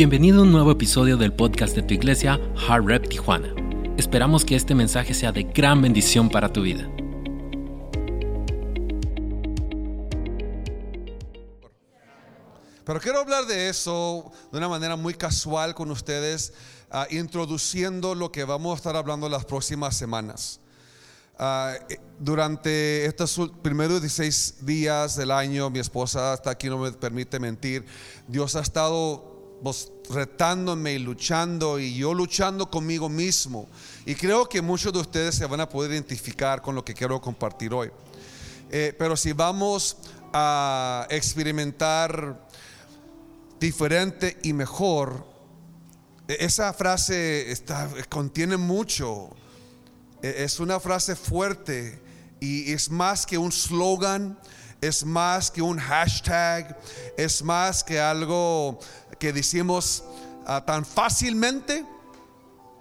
Bienvenido a un nuevo episodio del podcast de tu iglesia, Heart Rep Tijuana. Esperamos que este mensaje sea de gran bendición para tu vida. Pero quiero hablar de eso de una manera muy casual con ustedes, ah, introduciendo lo que vamos a estar hablando las próximas semanas. Ah, eh, durante estos primeros 16 días del año, mi esposa está aquí, no me permite mentir, Dios ha estado pues, retándome y luchando y yo luchando conmigo mismo. Y creo que muchos de ustedes se van a poder identificar con lo que quiero compartir hoy. Eh, pero si vamos a experimentar diferente y mejor, e- esa frase está, contiene mucho. E- Es una frase fuerte y es más que un slogan, es más que un hashtag, es más que algo que decimos ah, tan fácilmente.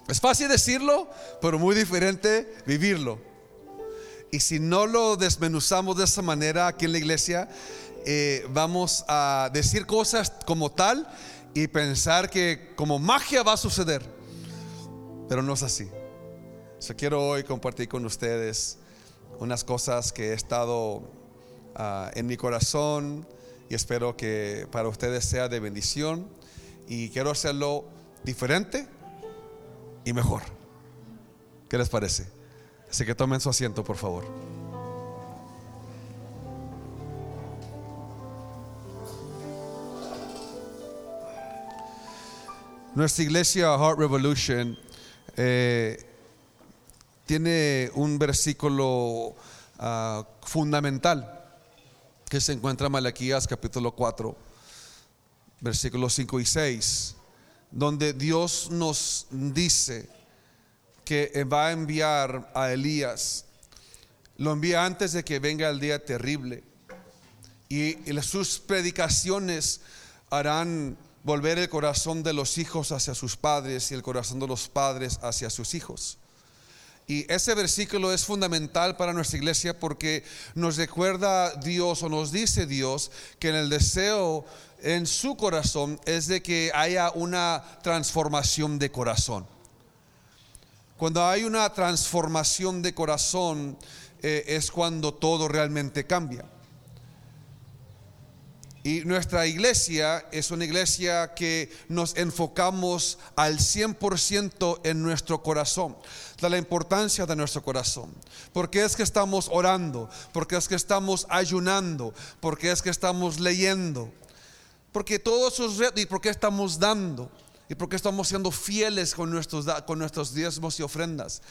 Es fácil decirlo, pero muy diferente vivirlo. Y si no lo desmenuzamos de esa manera aquí en la iglesia, eh, vamos a decir cosas como tal y pensar que como magia va a suceder. Pero no es así. So, quiero hoy compartir con ustedes unas cosas que he estado ah, en mi corazón y espero que para ustedes sea de bendición. Y quiero hacerlo diferente y mejor. ¿Qué les parece? Así que tomen su asiento, por favor. Nuestra iglesia Heart Revolution eh, tiene un versículo ah, fundamental que se encuentra en Malaquías capítulo 4, versículos 5 y 6, donde Dios nos dice, que va a enviar a Elías. Lo envía antes de que venga el día terrible. Y, y sus predicaciones harán volver el corazón de los hijos hacia sus padres y el corazón de los padres hacia sus hijos. Y ese versículo es fundamental para nuestra iglesia porque nos recuerda Dios o nos dice Dios que en el deseo en su corazón es de que haya una transformación de corazón. Cuando hay una transformación de corazón eh, es cuando todo realmente cambia. Y nuestra iglesia es una iglesia que nos enfocamos al 100% en nuestro corazón, de la importancia de nuestro corazón. Porque es que estamos orando, porque es que estamos ayunando, porque es que estamos leyendo, porque todos esos retos y porque estamos dando y porque estamos siendo fieles con nuestros, con nuestros diezmos y ofrendas.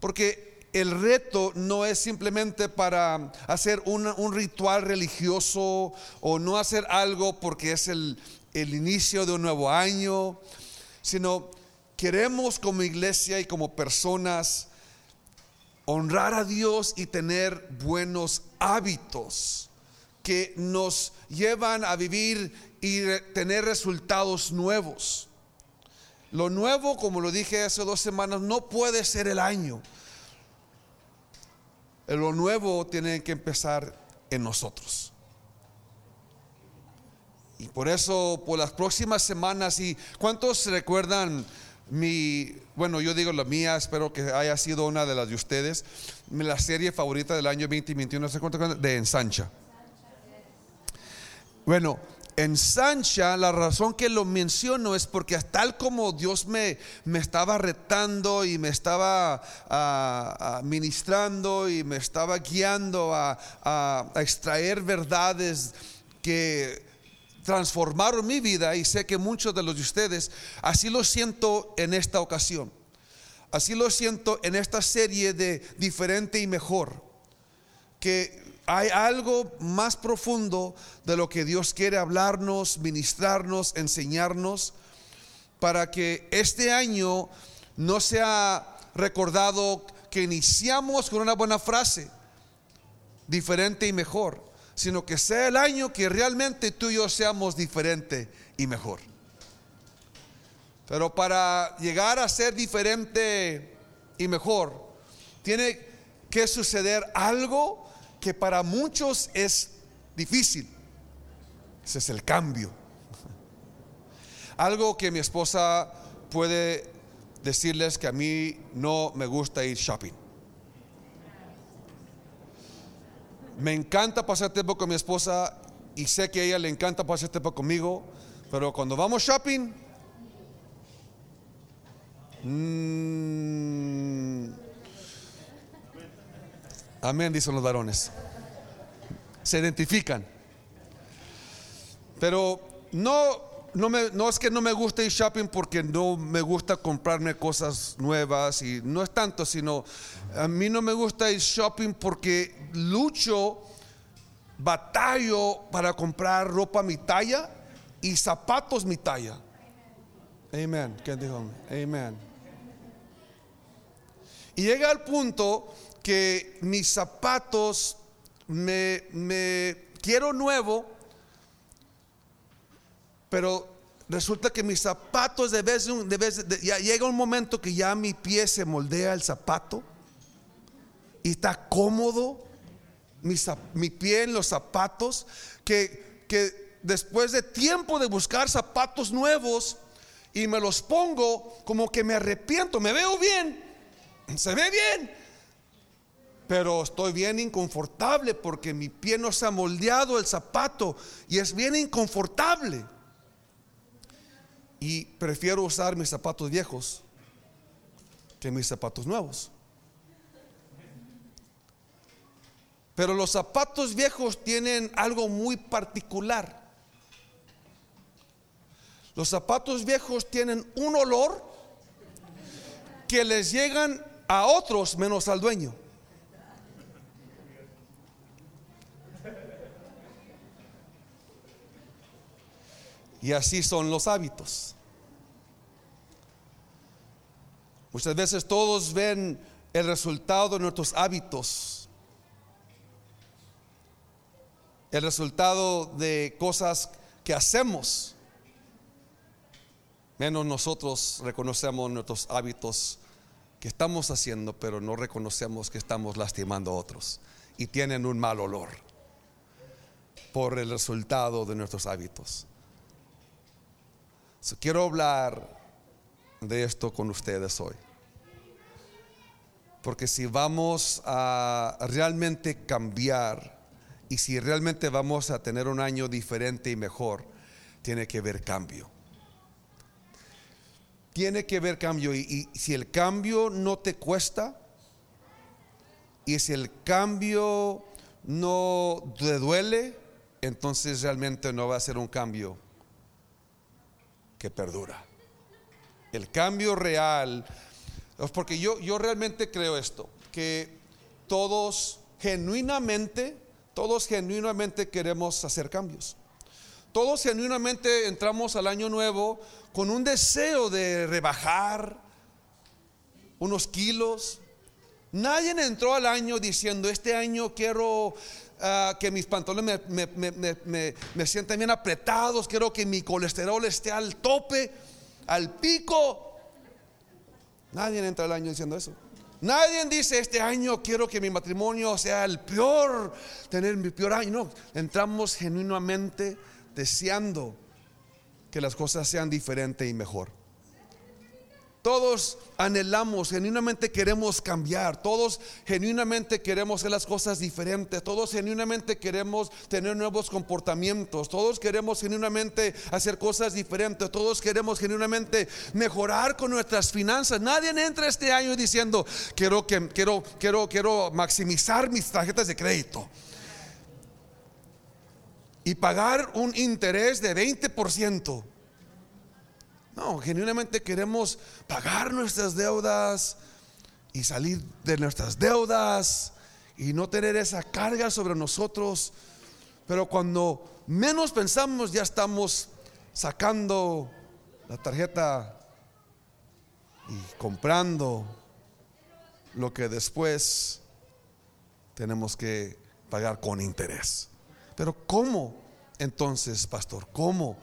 Porque el reto no es simplemente para hacer un, un ritual religioso o no hacer algo porque es el, el inicio de un nuevo año, sino queremos como iglesia y como personas honrar a Dios y tener buenos hábitos que nos llevan a vivir y tener resultados nuevos. Lo nuevo, como lo dije hace dos semanas, no puede ser el año. Lo nuevo tiene que empezar en nosotros. Y por eso, por las próximas semanas, y ¿cuántos recuerdan mi, bueno, yo digo la mía, espero que haya sido una de las de ustedes, la serie favorita del año 2021, ¿se acuerdan? De Ensancha. Bueno, en Sancha, la razón que lo menciono es porque tal como Dios me, me estaba retando y me estaba ah, ah, ministrando y me estaba guiando a- a extraer verdades que transformaron mi vida y sé que muchos de los de ustedes, así lo siento en esta ocasión. Así lo siento en esta serie de diferente y mejor que hay algo más profundo de lo que Dios quiere hablarnos, ministrarnos, enseñarnos, para que este año no sea recordado que iniciamos con una buena frase, diferente y mejor, sino que sea el año que realmente tú y yo seamos diferente y mejor. Pero para llegar a ser diferente y mejor, tiene que suceder algo que para muchos es difícil. Ese es el cambio. Algo que mi esposa puede decirles que a mí no me gusta ir shopping. Me encanta pasar tiempo con mi esposa y sé que a ella le encanta pasar tiempo conmigo, pero cuando vamos shopping, mm, amén, dicen los varones. Se identifican. Pero no, me, no es que no me guste ir shopping porque no me gusta comprarme cosas nuevas y no es tanto, sino a mí no me gusta ir shopping porque lucho, batallo para comprar ropa mi talla y zapatos mi talla. Amén. ¿Quién dijo? Amén. Y llega al punto que mis zapatos me, me quiero nuevo pero resulta que mis zapatos de vez, de vez de, ya llega un momento que ya mi pie se moldea el zapato y está cómodo mi, pie en los zapatos que, que después de tiempo de buscar zapatos nuevos y me los pongo como que me arrepiento, me veo bien, se ve bien, pero estoy bien inconfortable porque mi pie no se ha moldeado el zapato y es bien inconfortable y prefiero usar mis zapatos viejos que mis zapatos nuevos. Pero los zapatos viejos tienen algo muy particular. Los zapatos viejos tienen un olor que les llegan a otros menos al dueño. Y así son los hábitos. Muchas veces todos ven el resultado de nuestros hábitos, el resultado de cosas que hacemos, menos nosotros reconocemos nuestros hábitos que estamos haciendo, pero no reconocemos que estamos lastimando a otros y tienen un mal olor por el resultado de nuestros hábitos quiero hablar de esto con ustedes hoy. Porque si vamos a realmente cambiar y si realmente vamos a tener un año diferente y mejor, tiene que haber cambio. Tiene que haber cambio y, y si el cambio no te cuesta y si el cambio no te duele, entonces realmente no va a ser un cambio que perdura. El cambio real, porque yo, yo realmente creo esto, que todos genuinamente, todos genuinamente queremos hacer cambios. Todos genuinamente entramos al año nuevo con un deseo de rebajar unos kilos. Nadie entró al año diciendo, este año quiero Ah, que mis pantalones me, me, sientan bien apretados, quiero que mi colesterol esté al tope, al pico. Nadie entra al año diciendo eso. Nadie dice este año quiero que mi matrimonio sea el peor, tener mi peor año. No, entramos genuinamente deseando que las cosas sean diferentes y mejor. Todos anhelamos, genuinamente queremos cambiar, todos genuinamente queremos hacer las cosas diferentes, todos genuinamente queremos tener nuevos comportamientos, todos queremos genuinamente hacer cosas diferentes, todos queremos genuinamente mejorar con nuestras finanzas. Nadie entra este año diciendo, quiero, que, quiero, quiero, quiero maximizar mis tarjetas de crédito y pagar un interés de 20%. No, genuinamente queremos pagar nuestras deudas y salir de nuestras deudas y no tener esa carga sobre nosotros. Pero cuando menos pensamos ya estamos sacando la tarjeta y comprando lo que después tenemos que pagar con interés. Pero ¿cómo entonces, pastor? ¿Cómo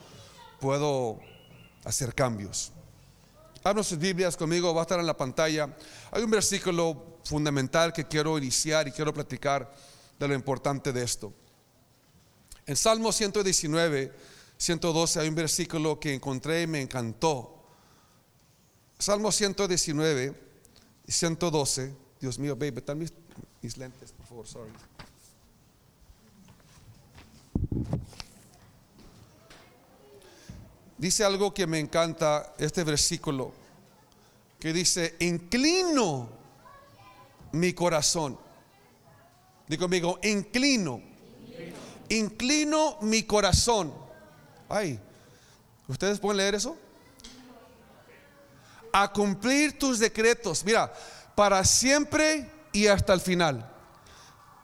puedo hacer cambios. Abran sus Biblias conmigo, va a estar en la pantalla. Hay un versículo fundamental que quiero iniciar y quiero platicar de lo importante de esto. En Salmo 119, 112 hay un versículo que encontré y me encantó. Salmo 119 y 112. Dios mío, baby, están mis, mis lentes, por favor, sorry. Dice algo que me encanta, este versículo, que dice, inclino mi corazón. Digo conmigo, inclino. Inclino mi corazón. Ay, ¿ustedes pueden leer eso? A cumplir tus decretos. Mira, para siempre y hasta el final.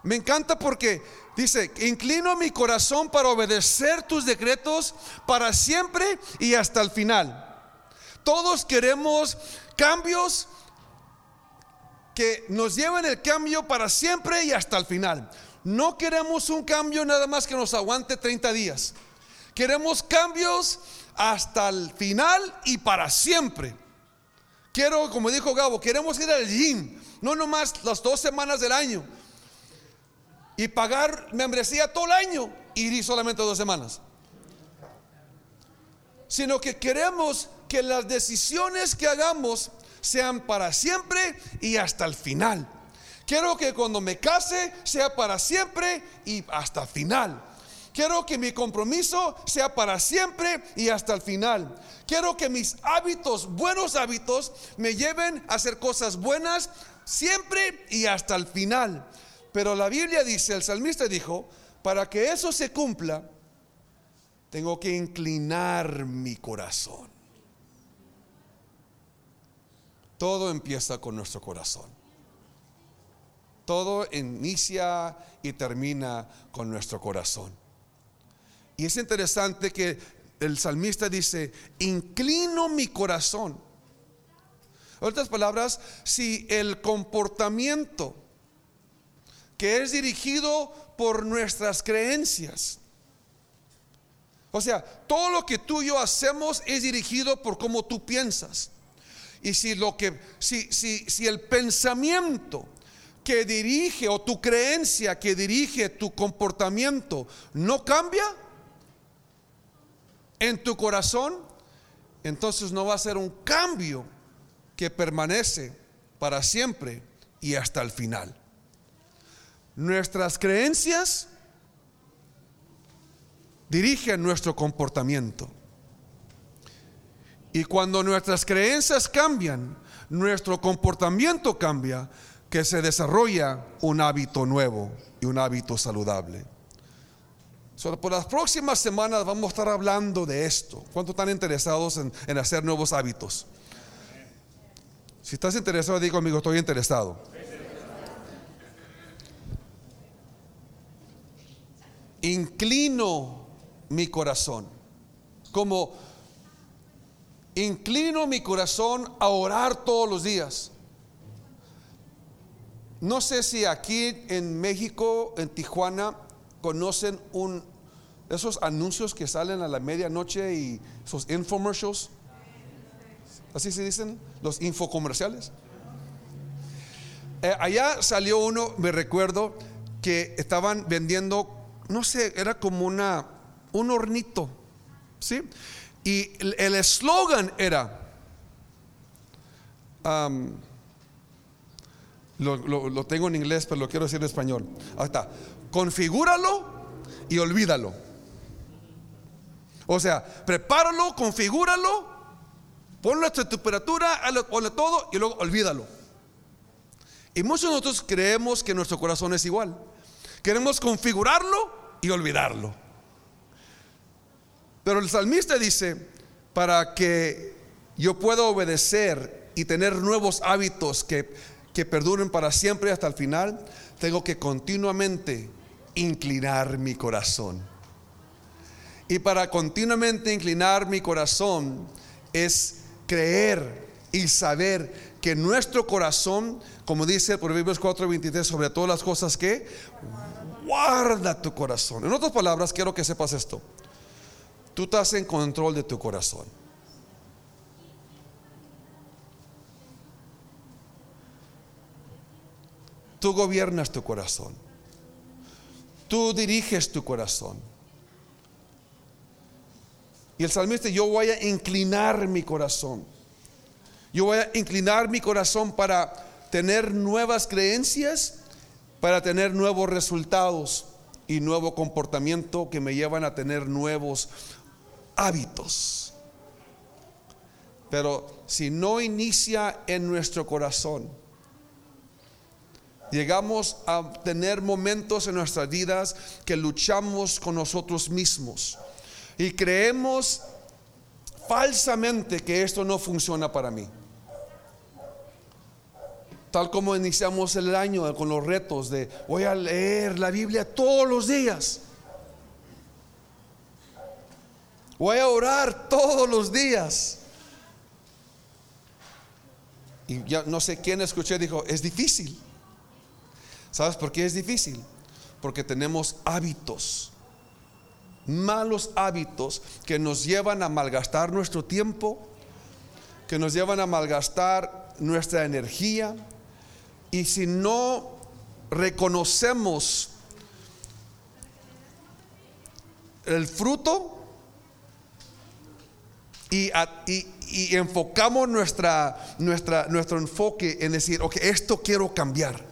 Me encanta porque dice, inclino mi corazón para obedecer tus decretos para siempre y hasta el final. Todos queremos cambios que nos lleven el cambio para siempre y hasta el final. No queremos un cambio nada más que nos aguante 30 días. Queremos cambios hasta el final y para siempre. Quiero, como dijo Gabo, queremos ir al gym, no nomás las dos semanas del año y pagar membresía todo el año y ir solamente dos semanas. Sino que queremos que las decisiones que hagamos sean para siempre y hasta el final. Quiero que cuando me case sea para siempre y hasta el final. Quiero que mi compromiso sea para siempre y hasta el final. Quiero que mis hábitos, buenos hábitos, me lleven a hacer cosas buenas siempre y hasta el final. Pero la Biblia dice, el salmista dijo, para que eso se cumpla, tengo que inclinar mi corazón. Todo empieza con nuestro corazón. Todo inicia y termina con nuestro corazón. Y es interesante que el salmista dice, inclino mi corazón. En otras palabras, si el comportamiento que es dirigido por nuestras creencias. O sea, todo lo que tú y yo hacemos es dirigido por cómo tú piensas. Y si lo que si si si el pensamiento que dirige o tu creencia que dirige tu comportamiento no cambia en tu corazón, entonces no va a ser un cambio que permanece para siempre y hasta el final. Nuestras creencias dirigen nuestro comportamiento. Y cuando nuestras creencias cambian, nuestro comportamiento cambia, que se desarrolla un hábito nuevo y un hábito saludable. Por las próximas semanas vamos a estar hablando de esto. ¿Cuántos están interesados en, en hacer nuevos hábitos? Si estás interesado, digo conmigo, estoy interesado. Inclino mi corazón. Como inclino mi corazón a orar todos los días. No sé si aquí en México, en Tijuana, conocen un esos anuncios que salen a la medianoche y esos infomercials. Así se dicen, los infocomerciales. Eh, allá salió uno, me recuerdo, que estaban vendiendo no sé, era como una, un hornito, ¿sí? Y el eslogan era, lo, tengo en inglés, pero lo quiero decir en español. Ahí está, configúralo y olvídalo. O sea, prepáralo, configúralo, ponlo a temperatura, ponle todo y luego olvídalo. Y muchos de nosotros creemos que nuestro corazón es igual. Queremos configurarlo y olvidarlo. Pero el salmista dice, para que yo pueda obedecer y tener nuevos hábitos que, que perduren para siempre hasta el final, tengo que continuamente inclinar mi corazón. Y para continuamente inclinar mi corazón es creer y saber que nuestro corazón, como dice Proverbios 4:23, sobre todas las cosas que guarda tu corazón. En otras palabras, quiero que sepas esto. Tú estás en control de tu corazón. Tú gobiernas tu corazón. Tú diriges tu corazón. Y el salmista, yo voy a inclinar mi corazón. Yo voy a inclinar mi corazón para tener nuevas creencias, para tener nuevos resultados y nuevo comportamiento que me llevan a tener nuevos hábitos. Pero si no inicia en nuestro corazón, llegamos a tener momentos en nuestras vidas que luchamos con nosotros mismos y creemos falsamente que esto no funciona para mí. Tal como iniciamos el año con los retos de voy a leer la Biblia todos los días. Voy a orar todos los días. Y ya no sé quién escuché, dijo, es difícil. ¿Sabes por qué es difícil? Porque tenemos hábitos malos hábitos que nos llevan a malgastar nuestro tiempo, que nos llevan a malgastar nuestra energía. Y si no reconocemos el fruto y, enfocamos nuestra, nuestra, nuestro enfoque en decir, ok, esto quiero cambiar.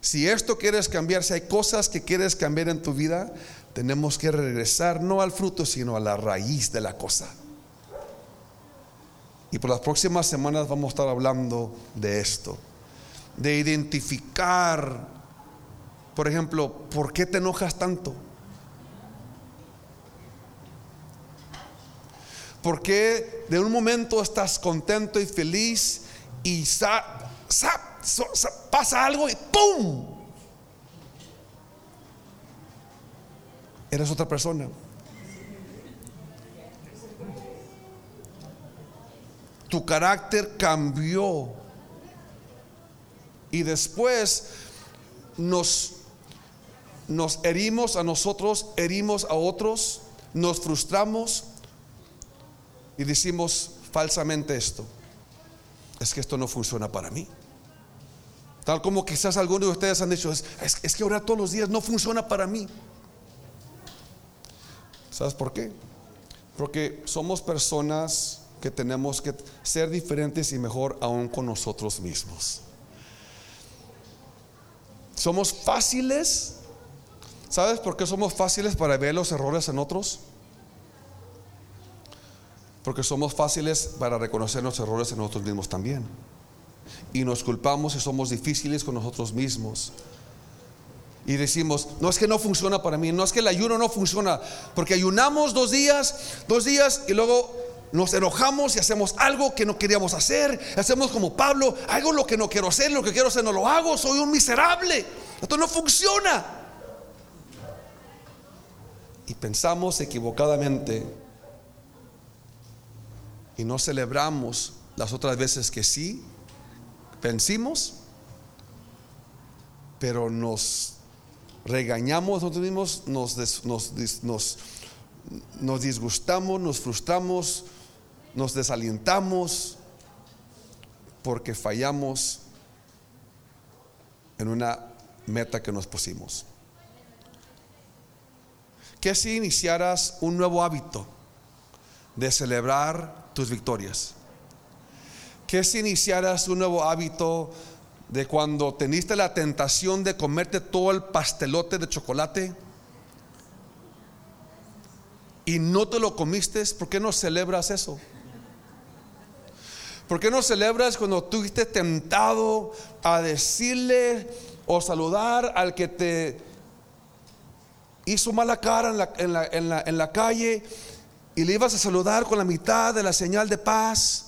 Si esto quieres cambiar, si hay cosas que quieres cambiar en tu vida, tenemos que regresar no al fruto, sino a la raíz de la cosa. Y por las próximas semanas vamos a estar hablando de esto, de identificar, por ejemplo, ¿por qué te enojas tanto? ¿Por qué de un momento estás contento y feliz y sa, sa, pasa algo y ¡pum! Eres otra persona. Tu carácter cambió. Y después nos, nos herimos a nosotros, herimos a otros, nos frustramos y decimos falsamente esto. Es que esto no funciona para mí. Tal como quizás algunos de ustedes han dicho, es, que orar todos los días no funciona para mí. ¿Sabes por qué? Porque somos personas que tenemos que ser diferentes y mejor aún con nosotros mismos. Somos fáciles. ¿Sabes por qué somos fáciles para ver los errores en otros? Porque somos fáciles para reconocer los errores en nosotros mismos también y nos culpamos y somos difíciles con nosotros mismos. Y decimos, no es que no funciona para mí, no es que el ayuno no funciona, porque ayunamos dos días, dos días y luego nos enojamos y hacemos algo que no queríamos hacer, hacemos como Pablo, hago lo que no quiero hacer, lo que quiero hacer no lo hago, soy un miserable, esto no funciona. Y pensamos equivocadamente y no celebramos las otras veces que sí vencimos, pero nos regañamos nosotros mismos, nos, nos, nos disgustamos, nos frustramos, nos desalientamos porque fallamos en una meta que nos pusimos. ¿Qué si iniciaras un nuevo hábito de celebrar tus victorias? ¿Qué si iniciaras un nuevo hábito de cuando teniste la tentación de comerte todo el pastelote de chocolate y no te lo comiste? ¿Por qué no celebras eso? ¿Por qué no celebras cuando tú estuviste tentado a decirle o saludar al que te hizo mala cara en la, en la, en la calle y le ibas a saludar con la mitad de la señal de paz?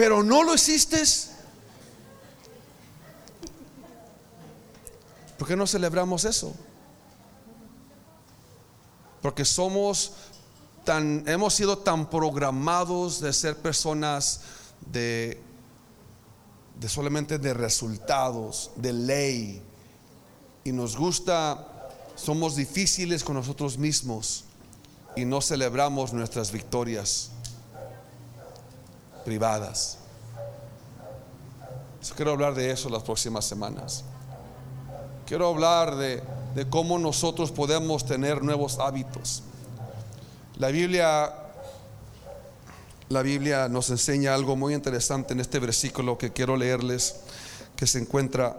pero no lo hiciste. ¿Por qué no celebramos eso? Porque somos hemos sido tan programados de ser personas de, solamente de resultados, de ley. Y nos gusta, somos difíciles con nosotros mismos y no celebramos nuestras victorias privadas. quiero hablar de eso las próximas semanas. Quiero hablar de cómo nosotros podemos tener nuevos hábitos. La Biblia la Biblia nos enseña algo muy interesante en este versículo que quiero leerles, que se encuentra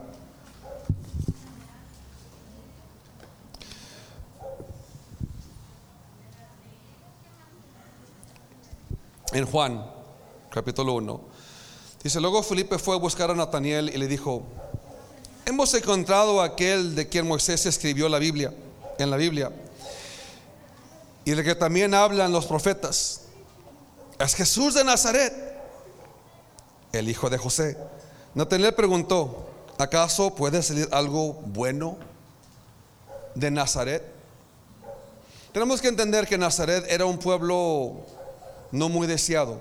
en Juan, capítulo 1. Dice, luego Felipe fue a buscar a Nataniel y le dijo, hemos encontrado a aquel de quien Moisés escribió la Biblia, en la Biblia, y de que también hablan los profetas es Jesús de Nazaret, el hijo de José. Natanael preguntó, ¿acaso puede salir algo bueno de Nazaret? Tenemos que entender que Nazaret era un pueblo no muy deseado.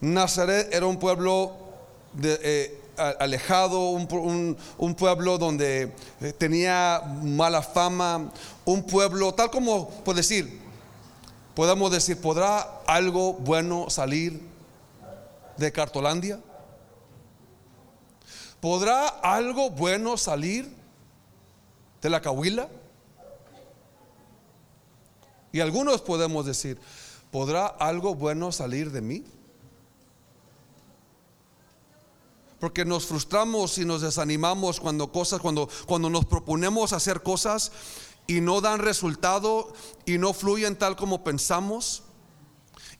Nazaret era un pueblo eh, alejado, un, un, pueblo donde eh, tenía mala fama, un pueblo, tal como, por decir, podemos decir, ¿podrá algo bueno salir de Cartolandia? ¿Podrá algo bueno salir de la Cahuila? Y algunos podemos decir, ¿podrá algo bueno salir de mí? Porque nos frustramos y nos desanimamos cuando cosas, cuando, cuando nos proponemos hacer cosas y no dan resultado y no fluyen tal como pensamos.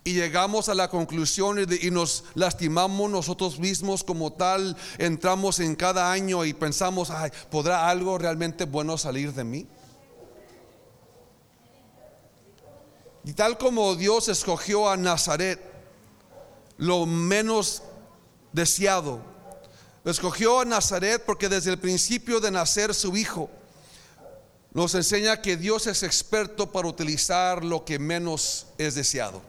Y llegamos a la conclusión y, nos lastimamos nosotros mismos como tal. Entramos en cada año y pensamos, ¿podrá algo realmente bueno salir de mí? Y tal como Dios escogió a Nazaret, lo menos deseado, escogió a Nazaret porque desde el principio de nacer su hijo, nos enseña que Dios es experto para utilizar lo que menos es deseado.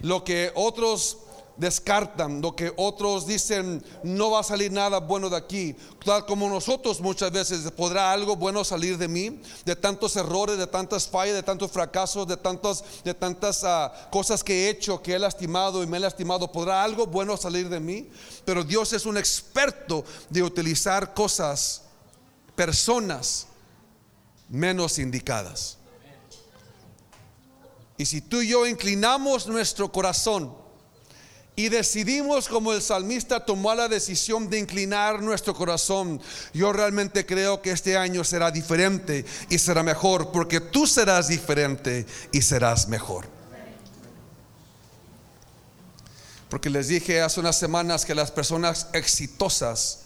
Lo que otros descartan, lo que otros dicen no va a salir nada bueno de aquí. Tal como nosotros muchas veces podrá algo bueno salir de mí, de tantos errores, de tantas fallas, de tantos fracasos, de tantas, de tantas ah, cosas que he hecho, que he lastimado y me he lastimado. Podrá algo bueno salir de mí, pero Dios es un experto de utilizar cosas, personas menos indicadas. Y si tú y yo inclinamos nuestro corazón y decidimos como el salmista tomó la decisión de inclinar nuestro corazón, yo realmente creo que este año será diferente y será mejor, porque tú serás diferente y serás mejor. Porque les dije hace unas semanas que las personas exitosas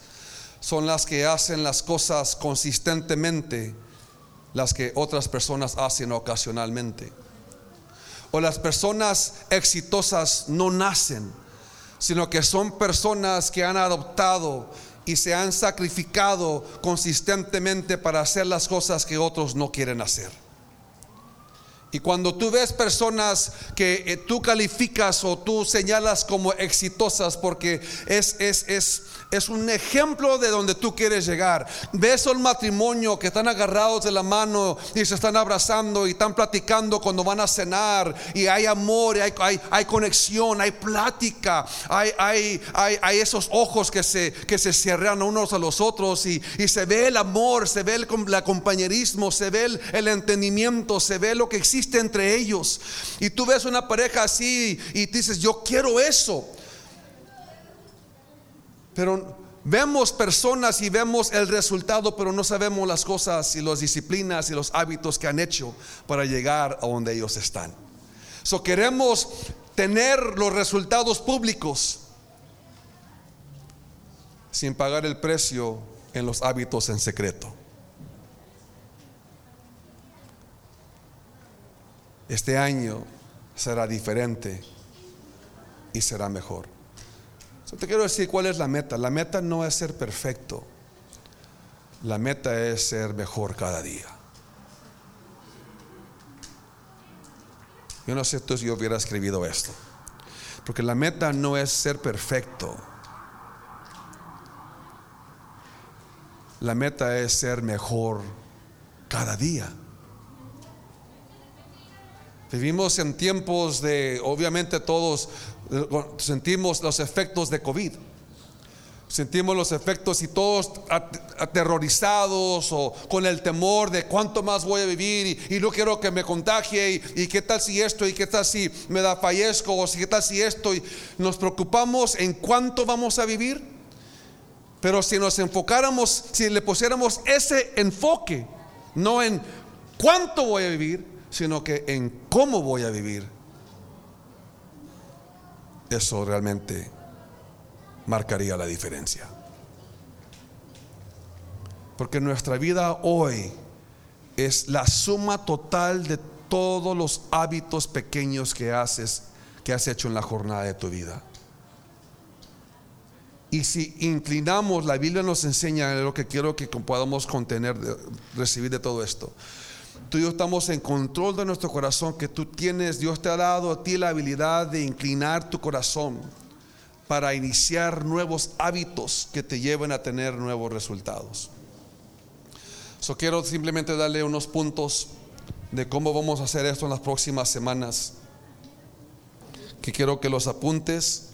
son las que hacen las cosas consistentemente las que otras personas hacen ocasionalmente. O las personas exitosas no nacen, sino que son personas que han adoptado y se han sacrificado consistentemente para hacer las cosas que otros no quieren hacer. Y cuando tú ves personas que eh, tú calificas o tú señalas como exitosas porque es, es, es es un ejemplo de donde tú quieres llegar. Ves el matrimonio que están agarrados de la mano y se están abrazando y están platicando cuando van a cenar y hay amor, y hay, hay, conexión, hay plática, hay, hay, hay, esos ojos que se, que se cierran unos a los otros y, se ve el amor, se ve el, el compañerismo, se ve el, el entendimiento, se ve lo que existe entre ellos. Y tú ves una pareja así y dices, yo quiero eso. Pero vemos personas y vemos el resultado, pero no sabemos las cosas y las disciplinas y los hábitos que han hecho para llegar a donde ellos están. So queremos tener los resultados públicos sin pagar el precio en los hábitos en secreto. Este año será diferente y será mejor te quiero decir cuál es la meta. La meta no es ser perfecto. La meta es ser mejor cada día. Yo no sé si yo hubiera escribido esto. Porque la meta no es ser perfecto. La meta es ser mejor cada día. Vivimos en tiempos de, obviamente todos sentimos los efectos de COVID. sentimos los efectos y todos aterrorizados o con el temor de cuánto más voy a vivir y, no quiero que me contagie y, qué tal si esto y qué tal si me da fallezco o si qué tal si esto y nos preocupamos en cuánto vamos a vivir. Pero si nos enfocáramos, si le pusiéramos ese enfoque, no en cuánto voy a vivir, sino que en cómo voy a vivir, eso realmente marcaría la diferencia. Porque nuestra vida hoy es la suma total de todos los hábitos pequeños que haces, que has hecho en la jornada de tu vida. Y si inclinamos, la Biblia nos enseña lo que quiero que podamos contener, recibir de todo esto. Tú y yo estamos en control de nuestro corazón, que tú tienes, Dios te ha dado a ti la habilidad de inclinar tu corazón para iniciar nuevos hábitos que te lleven a tener nuevos resultados. So quiero simplemente darle unos puntos de cómo vamos a hacer esto en las próximas semanas. Que quiero que los apuntes.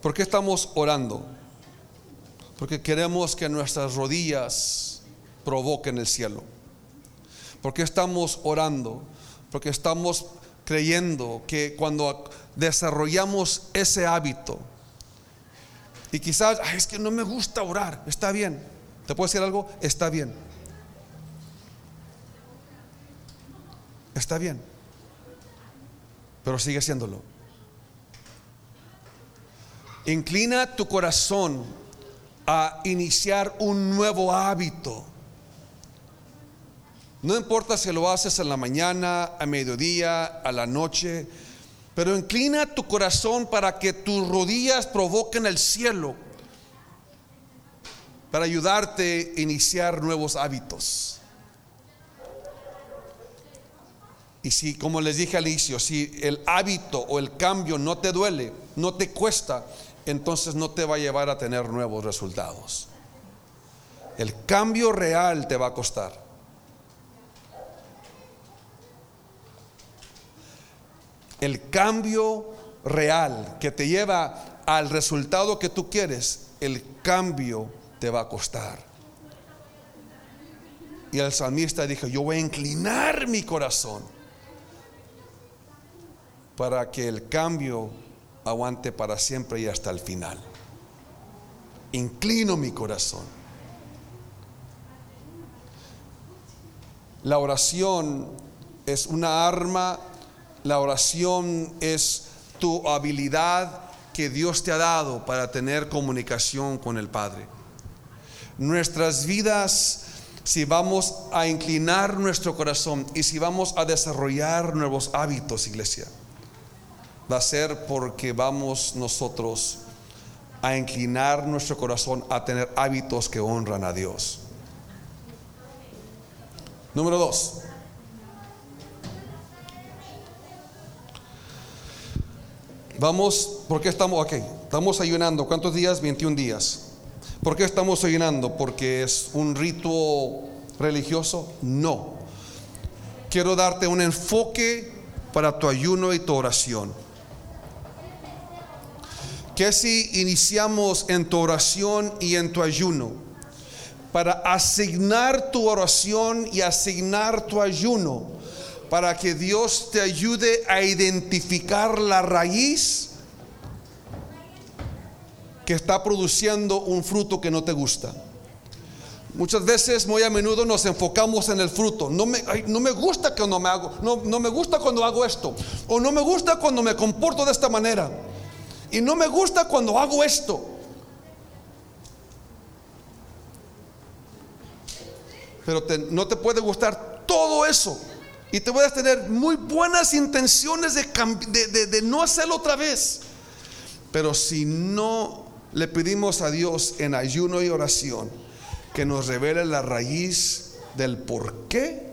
¿Por qué estamos orando? Porque queremos que nuestras rodillas provoquen el cielo. ¿Por qué estamos orando? Porque estamos creyendo que cuando desarrollamos ese hábito, y quizás, es que no me gusta orar, está bien. ¿Te puedo decir algo? Está bien. Está bien. Pero sigue haciéndolo. Inclina tu corazón a iniciar un nuevo hábito. No importa si lo haces en la mañana, a mediodía, a la noche, pero inclina tu corazón para que tus rodillas provoquen el cielo, para ayudarte a iniciar nuevos hábitos. Y si, como les dije al inicio, si el hábito o el cambio no te duele, no te cuesta, entonces no te va a llevar a tener nuevos resultados. El cambio real te va a costar. el cambio real que te lleva al resultado que tú quieres, el cambio te va a costar. Y el salmista dijo, yo voy a inclinar mi corazón para que el cambio aguante para siempre y hasta el final. Inclino mi corazón. La oración es una arma la oración es tu habilidad que Dios te ha dado para tener comunicación con el Padre. Nuestras vidas, si vamos a inclinar nuestro corazón y si vamos a desarrollar nuevos hábitos, iglesia, va a ser porque vamos nosotros a inclinar nuestro corazón a tener hábitos que honran a Dios. Número dos. Vamos, ¿por qué estamos aquí? Estamos ayunando. ¿Cuántos días? 21 días. ¿Por qué estamos ayunando? ¿Porque es un rito religioso? No. Quiero darte un enfoque para tu ayuno y tu oración. Que si iniciamos en tu oración y en tu ayuno, para asignar tu oración y asignar tu ayuno, para que Dios te ayude a identificar la raíz que está produciendo un fruto que no te gusta. Muchas veces, muy a menudo, nos enfocamos en el fruto. No me, no me gusta cuando me hago, no, no me gusta cuando hago esto, o no me gusta cuando me comporto de esta manera, y no me gusta cuando hago esto. Pero no te puede gustar todo eso y te a tener muy buenas intenciones de, de, no hacerlo otra vez. Pero si no le pedimos a Dios en ayuno y oración que nos revele la raíz del por qué,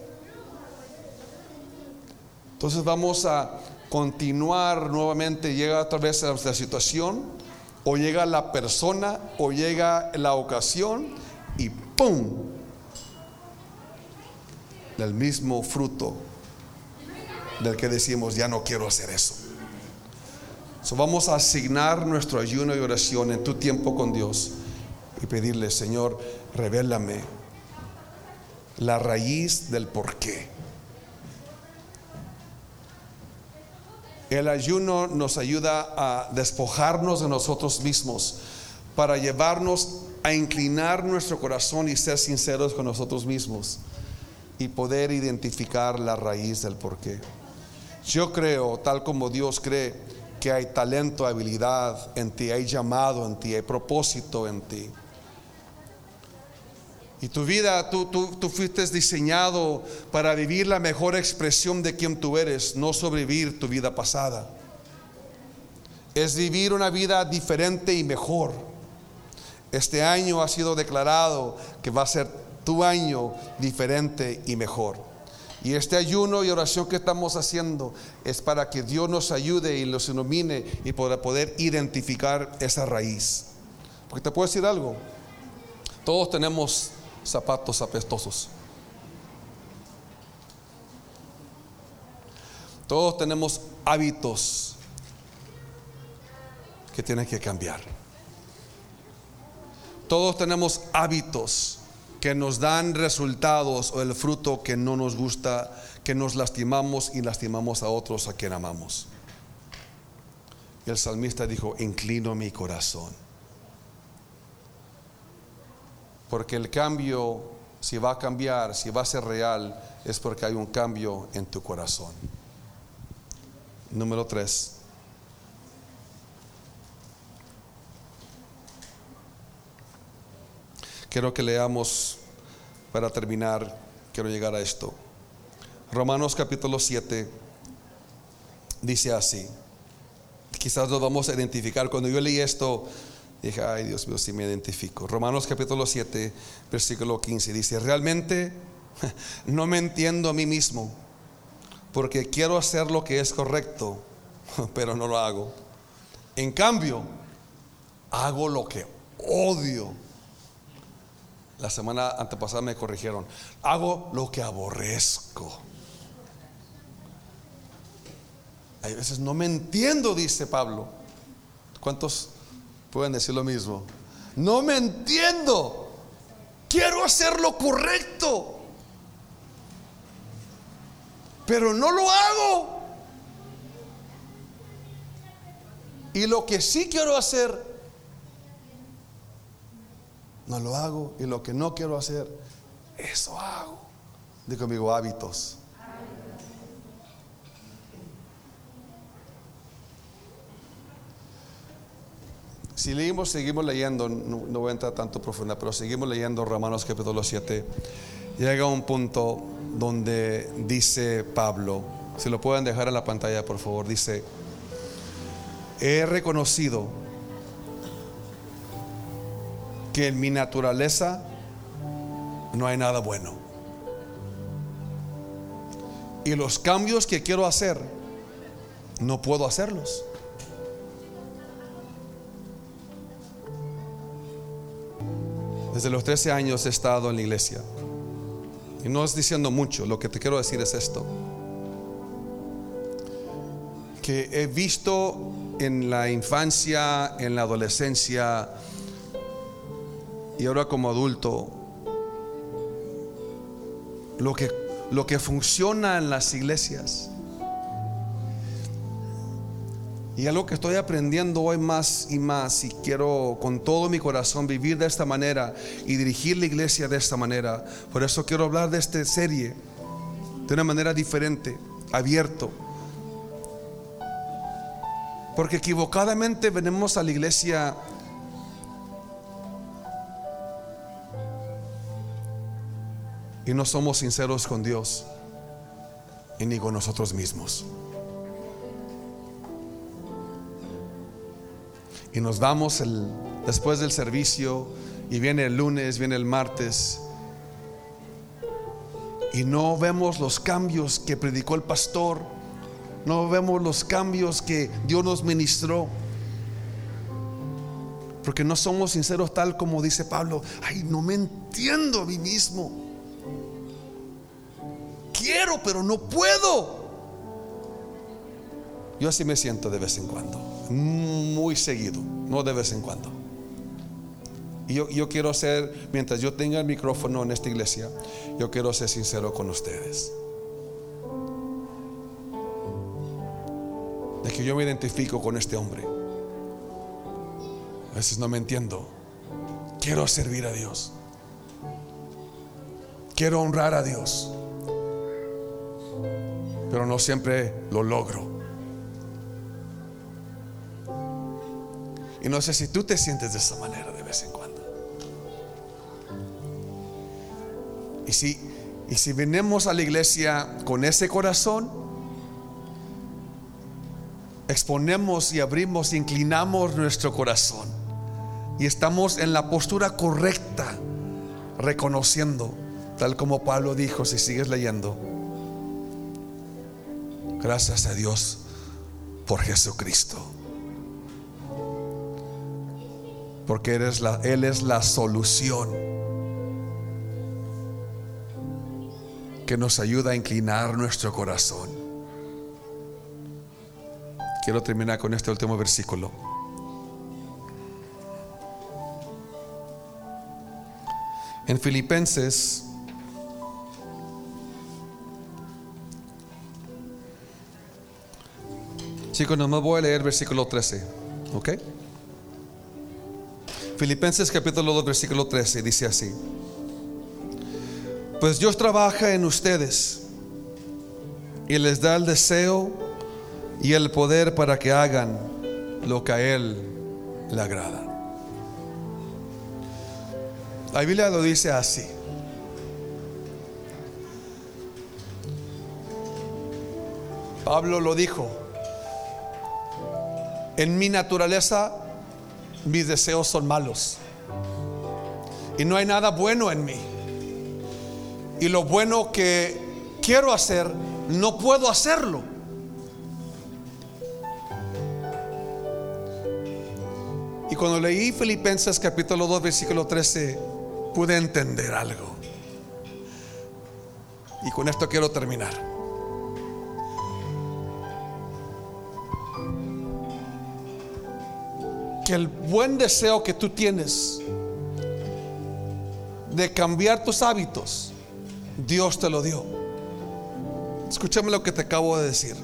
entonces vamos a continuar nuevamente, llega otra vez la situación, o llega la persona, o llega la ocasión, y ¡pum! El mismo fruto del que decimos, ya no quiero hacer eso. So vamos a asignar nuestro ayuno y oración en tu tiempo con Dios y pedirle, Señor, revélame la raíz del porqué. El ayuno nos ayuda a despojarnos de nosotros mismos para llevarnos a inclinar nuestro corazón y ser sinceros con nosotros mismos y poder identificar la raíz del porqué. Yo creo, tal como Dios cree, que hay talento, habilidad en ti, hay llamado en ti, hay propósito en ti. Y tu vida, tú, tú, tú, fuiste diseñado para vivir la mejor expresión de quien tú eres, no sobrevivir tu vida pasada. Es vivir una vida diferente y mejor. Este año ha sido declarado que va a ser tu año diferente y mejor. Y este ayuno y oración que estamos haciendo es para que Dios nos ayude y nos ilumine y para poder identificar esa raíz. Porque te puedo decir algo, todos tenemos zapatos apestosos. Todos tenemos hábitos que tienen que cambiar. Todos tenemos hábitos que nos dan resultados o el fruto que no nos gusta, que nos lastimamos y lastimamos a otros a quien amamos. El salmista dijo, inclino mi corazón. Porque el cambio, si va a cambiar, si va a ser real, es porque hay un cambio en tu corazón. Número tres. Quiero que leamos para terminar, quiero llegar a esto. Romanos capítulo 7 dice así. Quizás lo vamos a identificar. Cuando yo leí esto, dije, ay Dios mío, si me identifico. Romanos capítulo 7, versículo 15 dice, realmente no me entiendo a mí mismo, porque quiero hacer lo que es correcto, pero no lo hago. En cambio, hago lo que odio la semana antepasada me corrigieron. Hago lo que aborrezco. Hay veces no me entiendo, dice Pablo. ¿Cuántos pueden decir lo mismo? No me entiendo. Quiero hacer lo correcto. Pero no lo hago. Y lo que sí quiero hacer, no lo hago. Y lo que no quiero hacer, eso hago. Digo conmigo, hábitos. Si leímos, seguimos leyendo, no, no voy a entrar tanto profunda, pero seguimos leyendo Romanos capítulo 7. Llega un punto donde dice Pablo, si lo pueden dejar en la pantalla por favor, dice, he reconocido que en mi naturaleza no hay nada bueno. Y los cambios que quiero hacer, no puedo hacerlos. Desde los 13 años he estado en la iglesia. Y no es diciendo mucho, lo que te quiero decir es esto. Que he visto en la infancia, en la adolescencia y ahora como adulto, lo que, lo que funciona en las iglesias. Y algo que estoy aprendiendo hoy más y más y quiero con todo mi corazón vivir de esta manera y dirigir la iglesia de esta manera. Por eso quiero hablar de esta serie de una manera diferente, abierto. Porque equivocadamente venimos a la iglesia y no somos sinceros con Dios y ni con nosotros mismos. Y nos vamos el, después del servicio y viene el lunes, viene el martes y no vemos los cambios que predicó el pastor, no vemos los cambios que Dios nos ministró. Porque no somos sinceros tal como dice Pablo, ay, no me entiendo a mí mismo. Quiero, pero no puedo. Yo así me siento de vez en cuando. muy seguido, no de vez en cuando. Y yo, yo quiero ser, mientras yo tenga el micrófono en esta iglesia, yo quiero ser sincero con ustedes. De que yo me identifico con este hombre. A veces no me entiendo. Quiero servir a Dios. Quiero honrar a Dios. Pero no siempre lo logro. No sé si tú te sientes de esa manera de vez en cuando. Y si, y si venimos a la iglesia con ese corazón, exponemos y abrimos, inclinamos nuestro corazón y estamos en la postura correcta, reconociendo, tal como Pablo dijo, si sigues leyendo, gracias a Dios por Jesucristo. Porque eres la, Él es la solución que nos ayuda a inclinar nuestro corazón. Quiero terminar con este último versículo. En Filipenses Chicos, no me voy a leer versículo 13, ¿ok? Filipenses capítulo 2, versículo 13 dice así. Pues Dios trabaja en ustedes y les da el deseo y el poder para que hagan lo que a Él le agrada. La Biblia lo dice así. Pablo lo dijo. En mi naturaleza mis deseos son malos. Y no hay nada bueno en mí. Y lo bueno que quiero hacer, no puedo hacerlo. Y cuando leí Filipenses capítulo 2, versículo 13, pude entender algo. Y con esto quiero terminar. Que el buen deseo que tú tienes de cambiar tus hábitos, Dios te lo dio. Escúchame lo que te acabo de decir.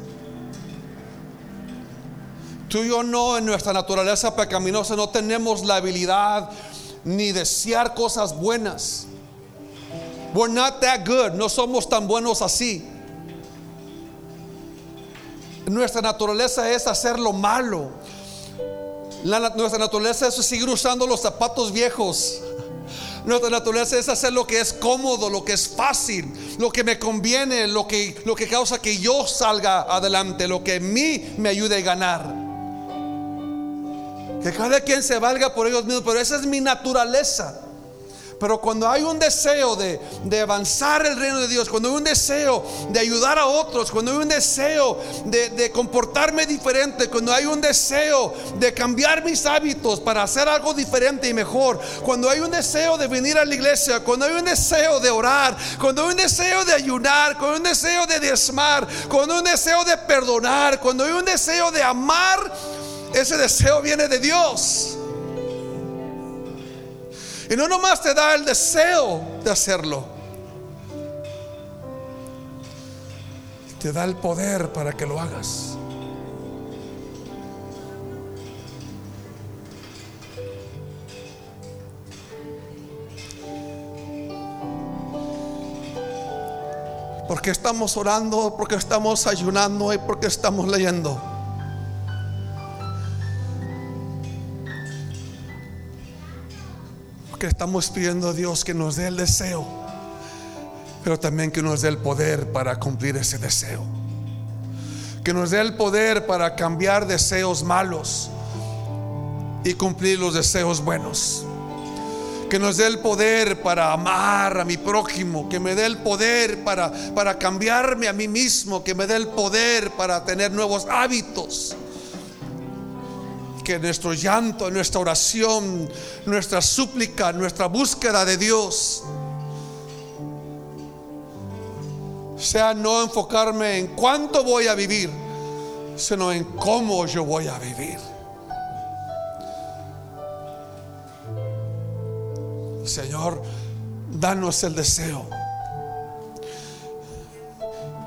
Tú y yo no, en nuestra naturaleza pecaminosa, no tenemos la habilidad ni desear cosas buenas. We're not that good, no somos tan buenos así. Nuestra naturaleza es hacer lo malo. Nuestra naturaleza es seguir usando los zapatos viejos. Nuestra naturaleza es hacer lo que es cómodo, lo que es fácil, lo que me conviene, lo que, lo que causa que yo salga adelante, lo que a mí me ayude a ganar. Que cada quien se valga por ellos mismos, pero esa es mi naturaleza. Pero cuando hay un deseo de, de, avanzar el reino de Dios, cuando hay un deseo de ayudar a otros, cuando hay un deseo de, de, comportarme diferente, cuando hay un deseo de cambiar mis hábitos para hacer algo diferente y mejor, cuando hay un deseo de venir a la iglesia, cuando hay un deseo de orar, cuando hay un deseo de ayunar, cuando hay un deseo de diezmar, cuando hay un deseo de perdonar, cuando hay un deseo de amar, ese deseo viene de Dios. Y no nomás te da el deseo de hacerlo. Te da el poder para que lo hagas. Porque estamos orando, porque estamos ayunando y porque estamos leyendo. Porque estamos pidiendo a Dios que nos dé el deseo, pero también que nos dé el poder para cumplir ese deseo. Que nos dé el poder para cambiar deseos malos y cumplir los deseos buenos. Que nos dé el poder para amar a mi prójimo, que me dé el poder para, para cambiarme a mí mismo, que me dé el poder para tener nuevos hábitos que nuestro llanto, nuestra oración, nuestra súplica, nuestra búsqueda de Dios sea no enfocarme en cuánto voy a vivir, sino en cómo yo voy a vivir. Señor, danos el deseo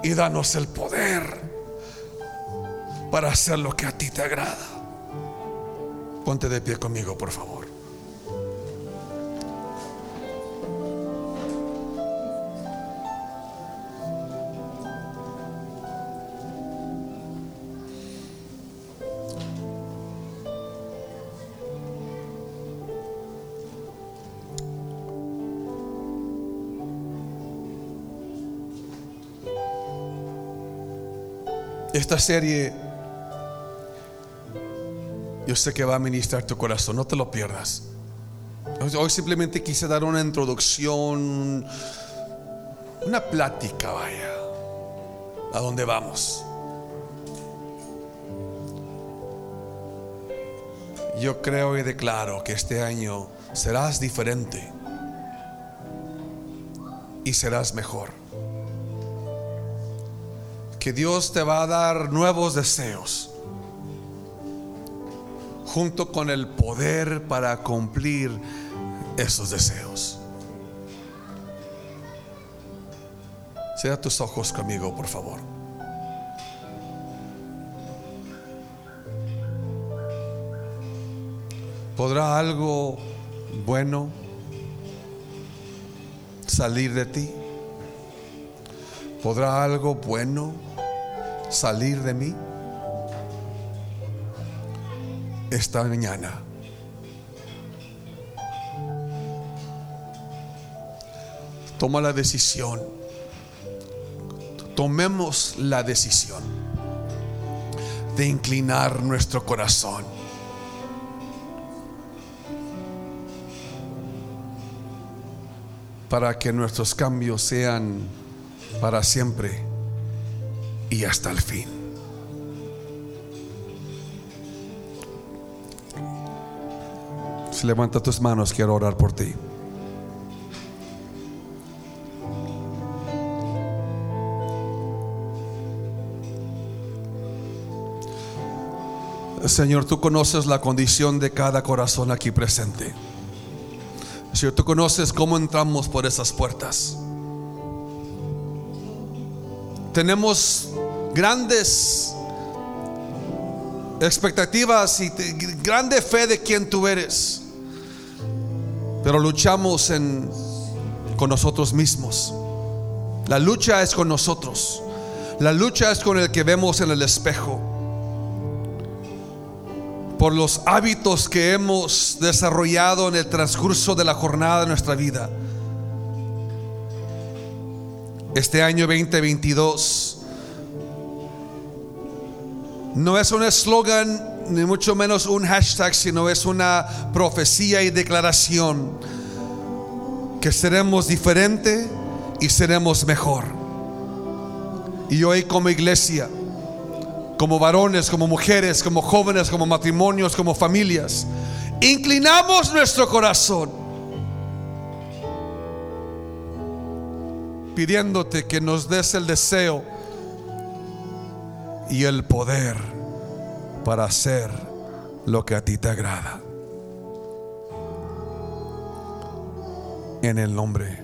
y danos el poder para hacer lo que a ti te agrada. Ponte de pie conmigo, por favor. Esta serie yo sé que va a ministrar tu corazón, no te lo pierdas. Hoy simplemente quise dar una introducción, una plática, vaya, a dónde vamos. Yo creo y declaro que este año serás diferente y serás mejor. Que Dios te va a dar nuevos deseos junto con el poder para cumplir esos deseos. Cierra tus ojos conmigo, por favor. ¿Podrá algo bueno salir de ti? ¿Podrá algo bueno salir de mí? Esta mañana. Toma la decisión. Tomemos la decisión de inclinar nuestro corazón. Para que nuestros cambios sean para siempre y hasta el fin. Si levanta tus manos, quiero orar por ti. Señor, tú conoces la condición de cada corazón aquí presente. Señor, tú conoces cómo entramos por esas puertas. Tenemos grandes expectativas y grande fe de quien tú eres. Pero luchamos en, con nosotros mismos. La lucha es con nosotros. La lucha es con el que vemos en el espejo. Por los hábitos que hemos desarrollado en el transcurso de la jornada de nuestra vida. Este año 2022 no es un eslogan, ni mucho menos un hashtag, sino es una profecía y declaración que seremos diferente y seremos mejor. Y hoy como iglesia, como varones, como mujeres, como jóvenes, como matrimonios, como familias, inclinamos nuestro corazón pidiéndote que nos des el deseo y el poder para hacer lo que a ti te agrada. En el nombre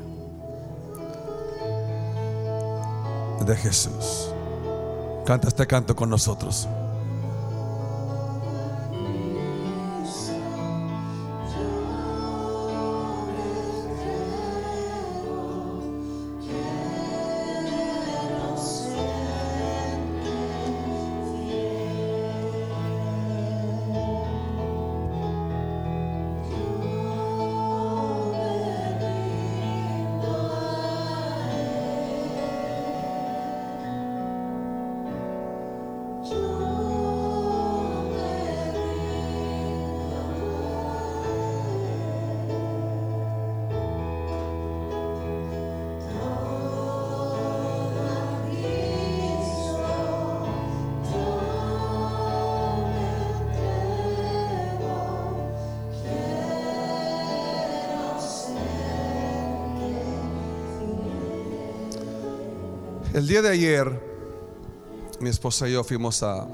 de Jesús. Canta este canto con nosotros. El día de ayer, mi esposa y yo fuimos a,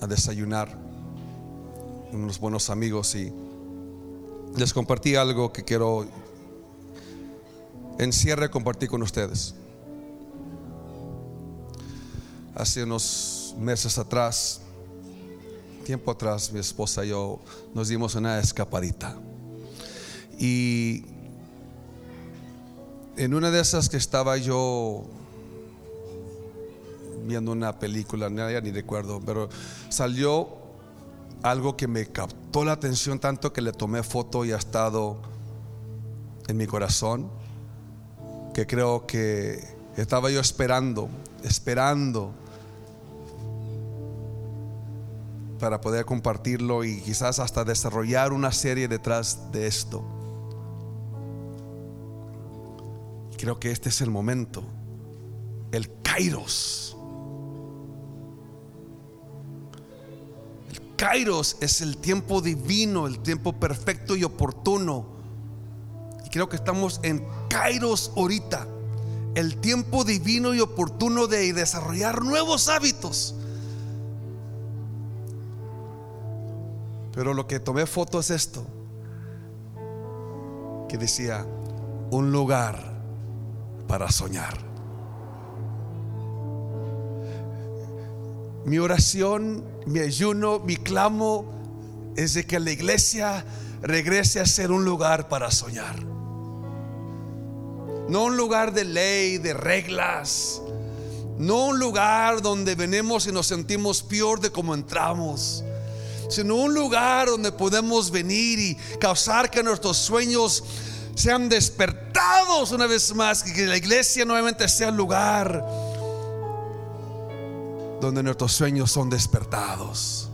a desayunar, unos buenos amigos, y les compartí algo que quiero en cierre compartir con ustedes. Hace unos meses atrás, tiempo atrás, mi esposa y yo nos dimos una escapadita. Y en una de esas que estaba yo viendo una película, ni recuerdo, pero salió algo que me captó la atención tanto que le tomé foto y ha estado en mi corazón, que creo que estaba yo esperando, esperando para poder compartirlo y quizás hasta desarrollar una serie detrás de esto. Creo que este es el momento, el Kairos. El Kairos es el tiempo divino, el tiempo perfecto y oportuno. Y creo que estamos en Kairos ahorita, el tiempo divino y oportuno de desarrollar nuevos hábitos Pero lo que tomé foto es esto, que decía, un lugar para soñar. Mi oración, mi ayuno, mi clamo es de que la iglesia regrese a ser un lugar para soñar. No un lugar de ley, de reglas. No un lugar donde venimos y nos sentimos peor de como entramos sino un lugar donde podemos venir y causar que nuestros sueños sean despertados una vez más, que la iglesia nuevamente sea el lugar donde nuestros sueños son despertados.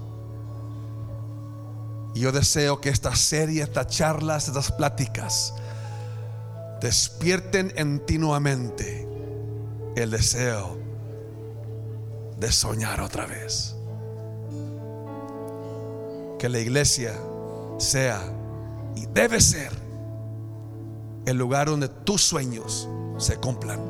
Y yo deseo que esta serie, estas charlas, estas pláticas despierten en ti nuevamente el deseo de soñar otra vez que la iglesia sea y debe ser el lugar donde tus sueños se cumplan,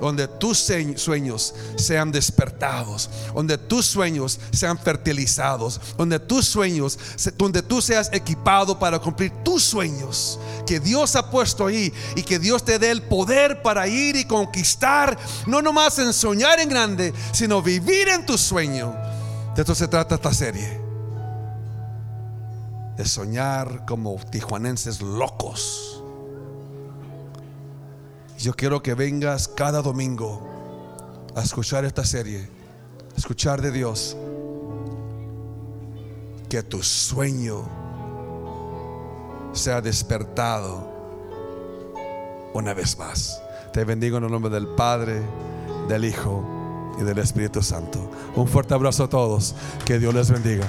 donde tus sueños sean despertados, donde tus sueños sean fertilizados, donde tus sueños, donde tú seas equipado para cumplir tus sueños que Dios ha puesto ahí y que Dios te dé el poder para ir y conquistar, no nomás en soñar en grande, sino vivir en tu sueño. De esto se trata esta serie de soñar como tijuanenses locos. Yo quiero que vengas cada domingo a escuchar esta serie, a escuchar de Dios, que tu sueño sea despertado una vez más. Te bendigo en el nombre del Padre, del Hijo y del Espíritu Santo. Un fuerte abrazo a todos. Que Dios les bendiga.